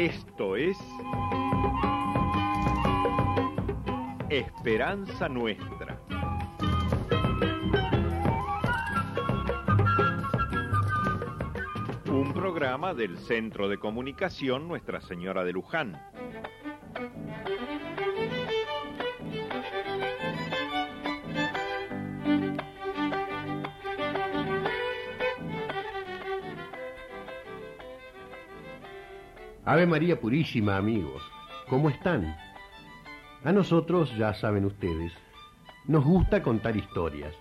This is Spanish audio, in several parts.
Esto es Esperanza Nuestra. Un programa del Centro de Comunicación Nuestra Señora de Luján. Ave María Purísima, amigos. ¿Cómo están? A nosotros, ya saben ustedes, nos gusta contar historias.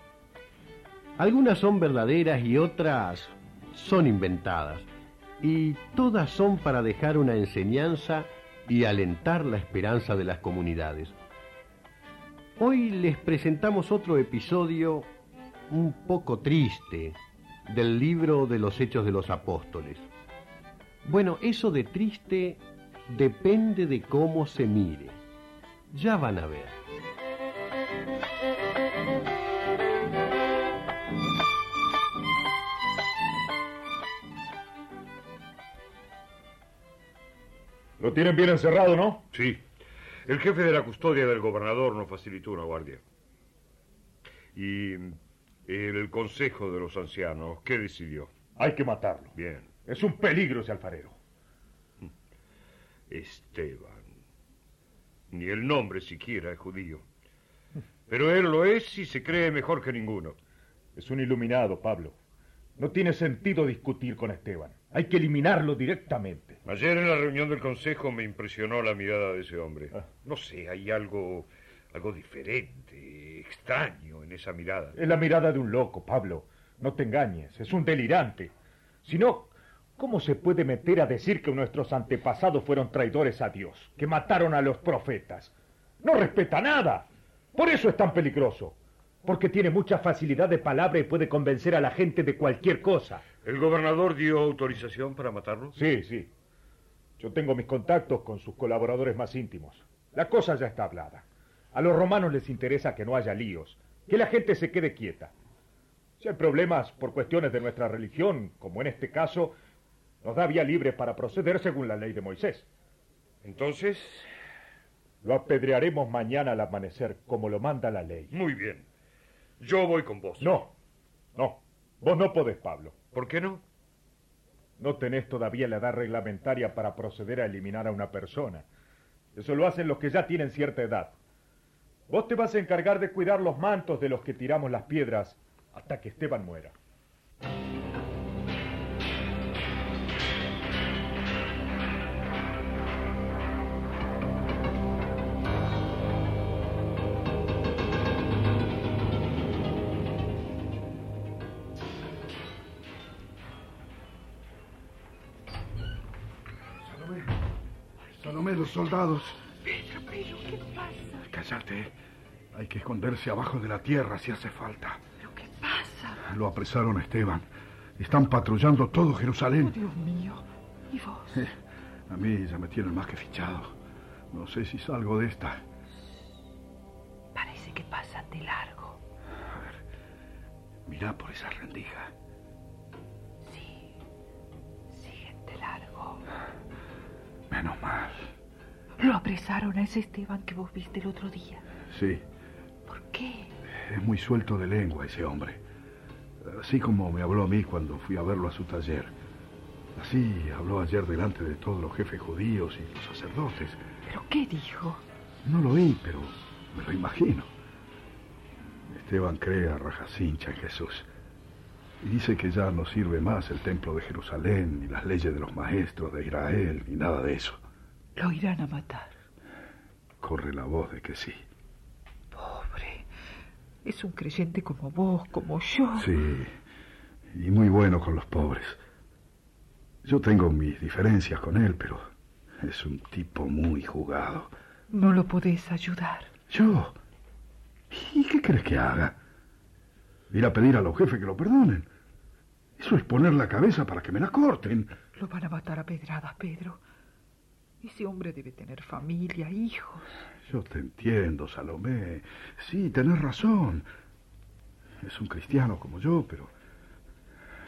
Algunas son verdaderas y otras son inventadas. Y todas son para dejar una enseñanza y alentar la esperanza de las comunidades. Hoy les presentamos otro episodio un poco triste del libro de los Hechos de los Apóstoles. Bueno, eso de triste depende de cómo se mire. Ya van a ver. Lo tienen bien encerrado, ¿no? Sí. El jefe de la custodia del gobernador nos facilitó una guardia. Y el consejo de los ancianos, ¿qué decidió? Hay que matarlo. Bien. Es un peligro ese alfarero. Esteban. Ni el nombre siquiera es judío. Pero él lo es y se cree mejor que ninguno. Es un iluminado, Pablo. No tiene sentido discutir con Esteban. Hay que eliminarlo directamente. Ayer en la reunión del consejo me impresionó la mirada de ese hombre. Ah. No sé, hay algo algo diferente, extraño en esa mirada. Es la mirada de un loco, Pablo. No te engañes, es un delirante. Si no, ¿cómo se puede meter a decir que nuestros antepasados fueron traidores a Dios, que mataron a los profetas? No respeta nada. Por eso es tan peligroso. Porque tiene mucha facilidad de palabra y puede convencer a la gente de cualquier cosa. ¿El gobernador dio autorización para matarlo? Sí, sí. Yo tengo mis contactos con sus colaboradores más íntimos. La cosa ya está hablada. A los romanos les interesa que no haya líos, que la gente se quede quieta. Si hay problemas por cuestiones de nuestra religión, como en este caso, nos da vía libre para proceder según la ley de Moisés. Entonces, Lo apedrearemos mañana al amanecer, como lo manda la ley. muy bien. Yo voy con vos. No, no. Vos no podés, Pablo. ¿Por qué no? No tenés todavía la edad reglamentaria para proceder a eliminar a una persona. Eso lo hacen los que ya tienen cierta edad. Vos te vas a encargar de cuidar los mantos de los que tiramos las piedras hasta que Esteban muera. Los soldados. Pedro, Pedro, ¿qué pasa? Cállate. Hay que esconderse abajo de la tierra si hace falta. ¿Pero qué pasa? Lo apresaron a Esteban. Están patrullando todo Jerusalén. Dios mío. ¿Y vos? Eh, A mí ya me tienen más que fichado. No sé si salgo de esta. Parece que pasan de largo. Mirá por esa rendija. Sí. Siguen de largo. Menos mal. Lo apresaron a ese Esteban que vos viste el otro día. Sí, ¿Por qué? es muy suelto de lengua ese hombre. Así como me habló a mí cuando fui a verlo a su taller. Así habló ayer delante de todos los jefes judíos y los sacerdotes. ¿Pero qué dijo? No lo oí, pero me lo imagino. Esteban cree a rajacincha en Jesús. Y dice que ya no sirve más el templo de Jerusalén, ni las leyes de los maestros de Israel, ni nada de eso. Lo irán a matar. Corre la voz de que sí. Pobre. Es un creyente como vos, como yo. Sí, y muy bueno con los pobres. Yo tengo mis diferencias con él, pero es un tipo muy jugado. No lo podés ayudar. ¿Yo? ¿Y qué crees que haga? Ir a pedir a los jefes que lo perdonen. Eso es poner la cabeza para que me la corten. Lo van a matar a pedradas, Pedro. Ese hombre debe tener familia, hijos. Yo te entiendo, Salomé. Sí, tenés razón. Es un cristiano como yo, pero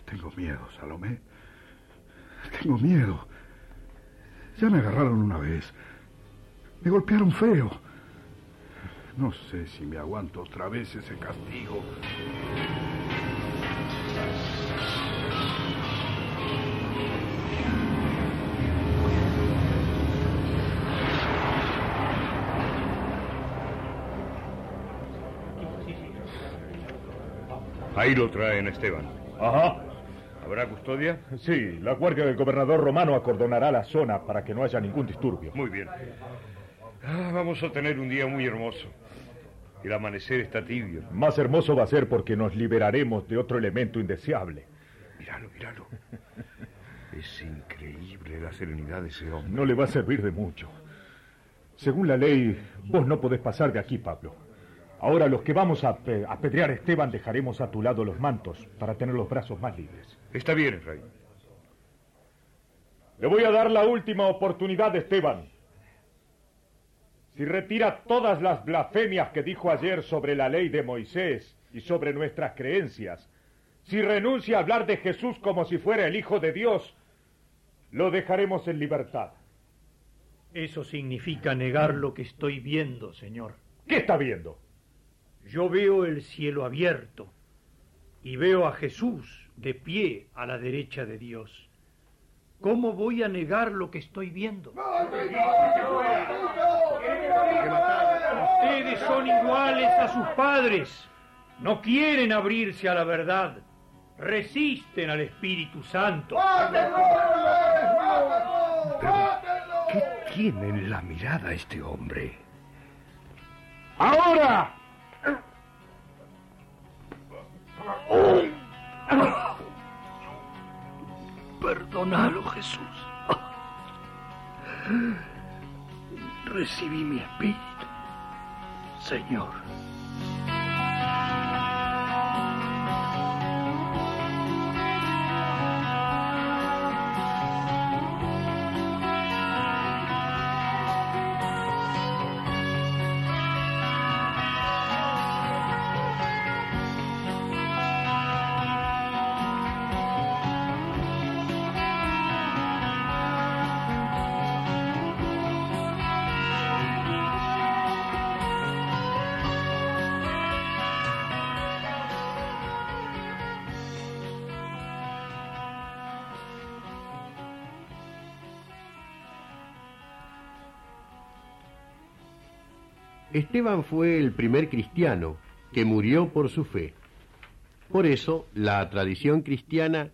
tengo miedo, Salomé. Tengo miedo. Ya me agarraron una vez. Me golpearon feo. No sé si me aguanto otra vez ese castigo. Ahí lo traen, Esteban. Ajá. ¿Habrá custodia? Sí, la guardia del gobernador romano acordonará la zona para que no haya ningún disturbio. Muy bien. Ah, vamos a tener un día muy hermoso. El amanecer está tibio. Más hermoso va a ser porque nos liberaremos de otro elemento indeseable. Míralo, míralo. Es increíble la serenidad de ese hombre. No le va a servir de mucho. Según la ley, vos no podés pasar de aquí, Pablo. Ahora los que vamos a pe- apedrear a Esteban dejaremos a tu lado los mantos para tener los brazos más libres. Está bien, Efraín. Le voy a dar la última oportunidad, Esteban. Si retira todas las blasfemias que dijo ayer sobre la ley de Moisés y sobre nuestras creencias, si renuncia a hablar de Jesús como si fuera el Hijo de Dios, lo dejaremos en libertad. Eso significa negar lo que estoy viendo, señor. ¿Qué está viendo? Yo veo el cielo abierto y veo a Jesús de pie a la derecha de Dios. ¿Cómo voy a negar lo que estoy viendo? Ustedes son iguales a sus padres. No quieren abrirse a la verdad. Resisten al Espíritu Santo. ¿Qué tiene en la mirada este hombre? ¡Ahora! Perdónalo, Jesús. Recibí mi espíritu, Señor. Esteban fue el primer cristiano que murió por su fe. Por eso, la tradición cristiana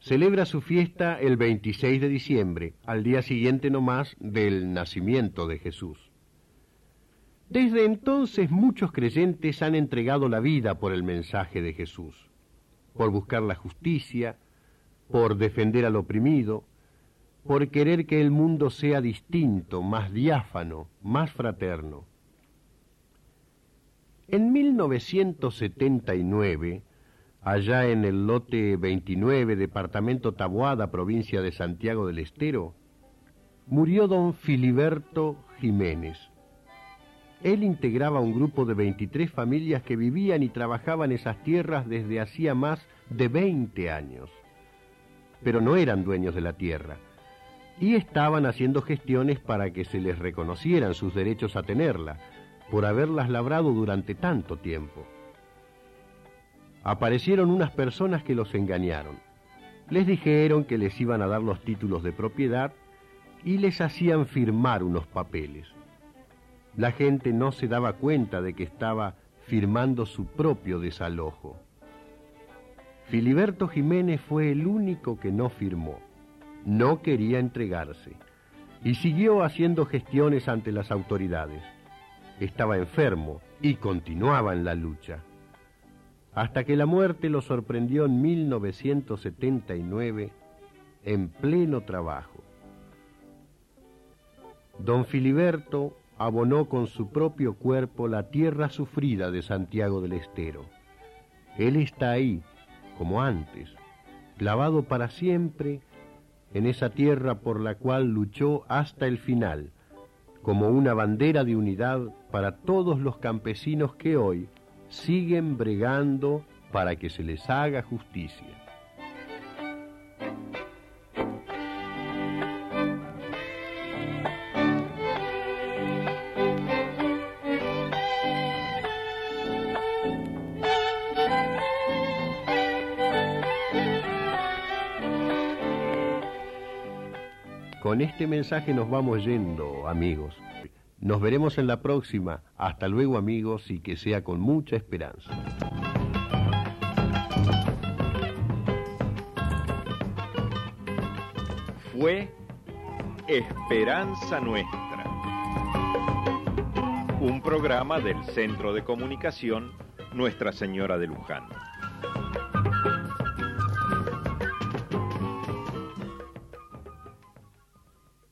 celebra su fiesta el 26 de diciembre, al día siguiente nomás del nacimiento de Jesús. Desde entonces muchos creyentes han entregado la vida por el mensaje de Jesús, por buscar la justicia, por defender al oprimido, por querer que el mundo sea distinto, más diáfano, más fraterno. En 1979, allá en el lote 29, departamento Taboada, provincia de Santiago del Estero, murió don Filiberto Jiménez. Él integraba un grupo de 23 familias que vivían y trabajaban esas tierras desde hacía más de 20 años. Pero no eran dueños de la tierra y estaban haciendo gestiones para que se les reconocieran sus derechos a tenerla, por haberlas labrado durante tanto tiempo. Aparecieron unas personas que los engañaron. Les dijeron que les iban a dar los títulos de propiedad y les hacían firmar unos papeles. La gente no se daba cuenta de que estaba firmando su propio desalojo. Filiberto Jiménez fue el único que no firmó. No quería entregarse y siguió haciendo gestiones ante las autoridades estaba enfermo y continuaba en la lucha. Hasta que la muerte lo sorprendió en 1979 en pleno trabajo. Don Filiberto abonó con su propio cuerpo la tierra sufrida de Santiago del Estero. Él está ahí, como antes, clavado para siempre en esa tierra por la cual luchó hasta el final, como una bandera de unidad para todos los campesinos que hoy siguen bregando para que se les haga justicia. Con este mensaje nos vamos yendo, amigos. Nos veremos en la próxima. Hasta luego, amigos, y que sea con mucha esperanza. Fue Esperanza Nuestra, un programa del Centro de Comunicación Nuestra Señora de Luján.